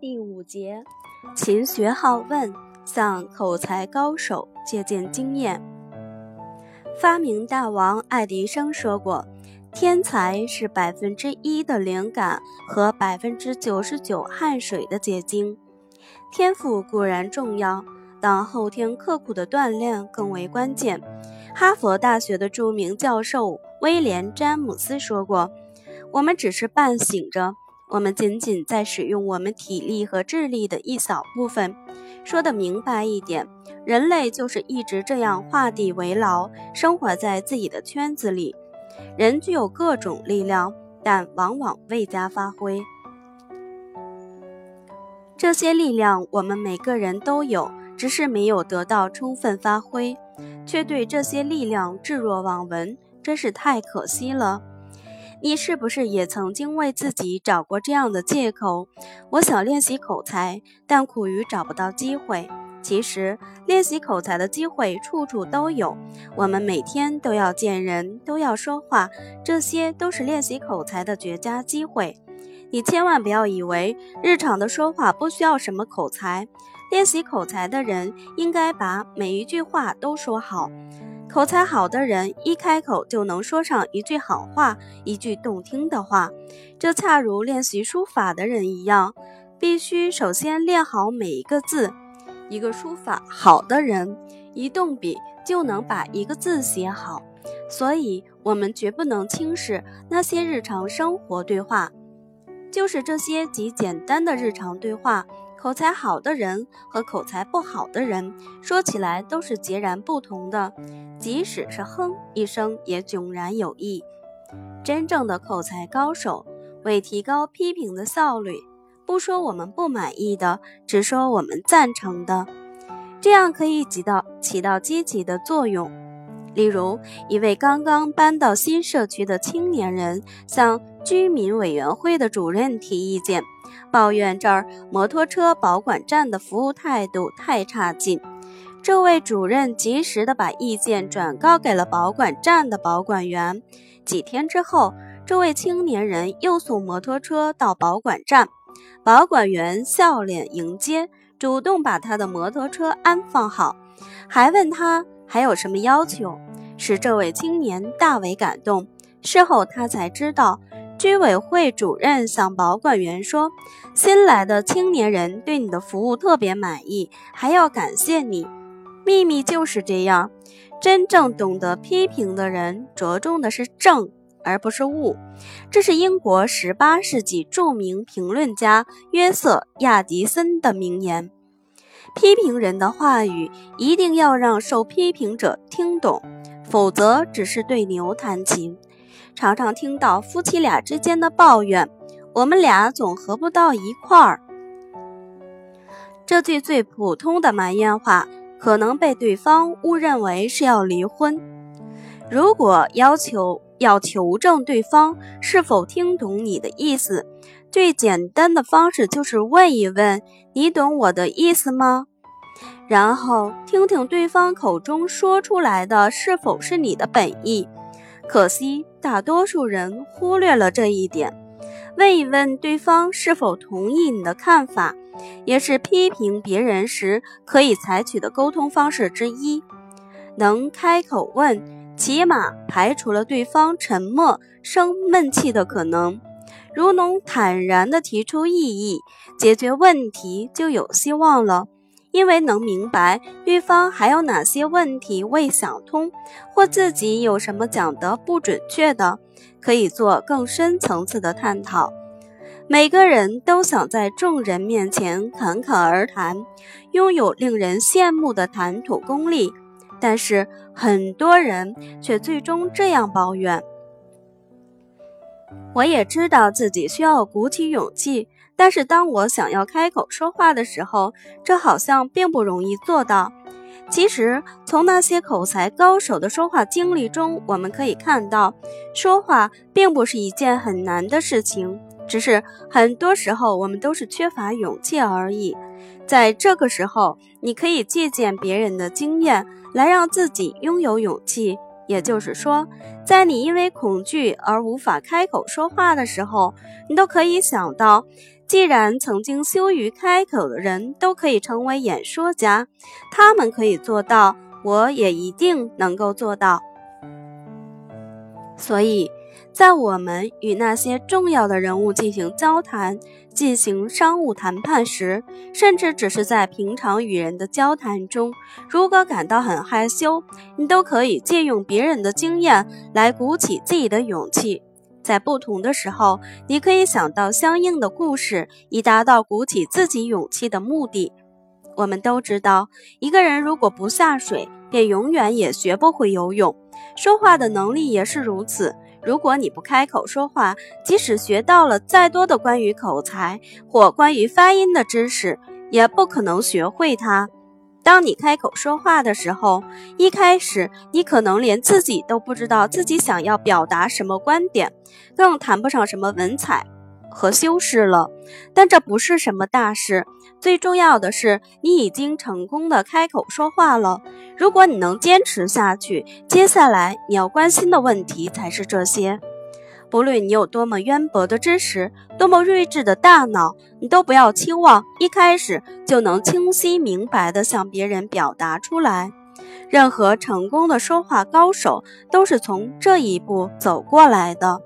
第五节，勤学好问，向口才高手借鉴经验。发明大王爱迪生说过：“天才是百分之一的灵感和百分之九十九汗水的结晶。天赋固然重要，但后天刻苦的锻炼更为关键。”哈佛大学的著名教授威廉·詹姆斯说过：“我们只是半醒着。”我们仅仅在使用我们体力和智力的一小部分。说得明白一点，人类就是一直这样画地为牢，生活在自己的圈子里。人具有各种力量，但往往未加发挥。这些力量我们每个人都有，只是没有得到充分发挥，却对这些力量置若罔闻，真是太可惜了。你是不是也曾经为自己找过这样的借口？我想练习口才，但苦于找不到机会。其实，练习口才的机会处处都有。我们每天都要见人，都要说话，这些都是练习口才的绝佳机会。你千万不要以为日常的说话不需要什么口才。练习口才的人应该把每一句话都说好。口才好的人，一开口就能说上一句好话，一句动听的话。这恰如练习书法的人一样，必须首先练好每一个字。一个书法好的人，一动笔就能把一个字写好。所以，我们绝不能轻视那些日常生活对话，就是这些极简单的日常对话。口才好的人和口才不好的人说起来都是截然不同的，即使是哼一声也迥然有异。真正的口才高手为提高批评的效率，不说我们不满意的，只说我们赞成的，这样可以起到起到积极的作用。例如，一位刚刚搬到新社区的青年人向居民委员会的主任提意见。抱怨这儿摩托车保管站的服务态度太差劲，这位主任及时的把意见转告给了保管站的保管员。几天之后，这位青年人又送摩托车到保管站，保管员笑脸迎接，主动把他的摩托车安放好，还问他还有什么要求，使这位青年大为感动。事后他才知道。居委会主任向保管员说：“新来的青年人对你的服务特别满意，还要感谢你。”秘密就是这样，真正懂得批评的人着重的是正而不是误。这是英国18世纪著名评论家约瑟·亚迪森的名言。批评人的话语一定要让受批评者听懂，否则只是对牛弹琴。常常听到夫妻俩之间的抱怨：“我们俩总合不到一块儿。”这句最普通的埋怨话，可能被对方误认为是要离婚。如果要求要求证对方是否听懂你的意思，最简单的方式就是问一问：“你懂我的意思吗？”然后听听对方口中说出来的是否是你的本意。可惜，大多数人忽略了这一点。问一问对方是否同意你的看法，也是批评别人时可以采取的沟通方式之一。能开口问，起码排除了对方沉默生闷气的可能。如能坦然地提出异议，解决问题就有希望了。因为能明白对方还有哪些问题未想通，或自己有什么讲得不准确的，可以做更深层次的探讨。每个人都想在众人面前侃侃而谈，拥有令人羡慕的谈吐功力，但是很多人却最终这样抱怨：“我也知道自己需要鼓起勇气。”但是当我想要开口说话的时候，这好像并不容易做到。其实，从那些口才高手的说话经历中，我们可以看到，说话并不是一件很难的事情，只是很多时候我们都是缺乏勇气而已。在这个时候，你可以借鉴别人的经验，来让自己拥有勇气，也就是说，在你因为恐惧而无法开口说话的时候，你都可以想到，既然曾经羞于开口的人都可以成为演说家，他们可以做到，我也一定能够做到。所以。在我们与那些重要的人物进行交谈、进行商务谈判时，甚至只是在平常与人的交谈中，如果感到很害羞，你都可以借用别人的经验来鼓起自己的勇气。在不同的时候，你可以想到相应的故事，以达到鼓起自己勇气的目的。我们都知道，一个人如果不下水，便永远也学不会游泳。说话的能力也是如此。如果你不开口说话，即使学到了再多的关于口才或关于发音的知识，也不可能学会它。当你开口说话的时候，一开始你可能连自己都不知道自己想要表达什么观点，更谈不上什么文采。和修饰了，但这不是什么大事。最重要的是，你已经成功的开口说话了。如果你能坚持下去，接下来你要关心的问题才是这些。不论你有多么渊博的知识，多么睿智的大脑，你都不要期望一开始就能清晰明白地向别人表达出来。任何成功的说话高手都是从这一步走过来的。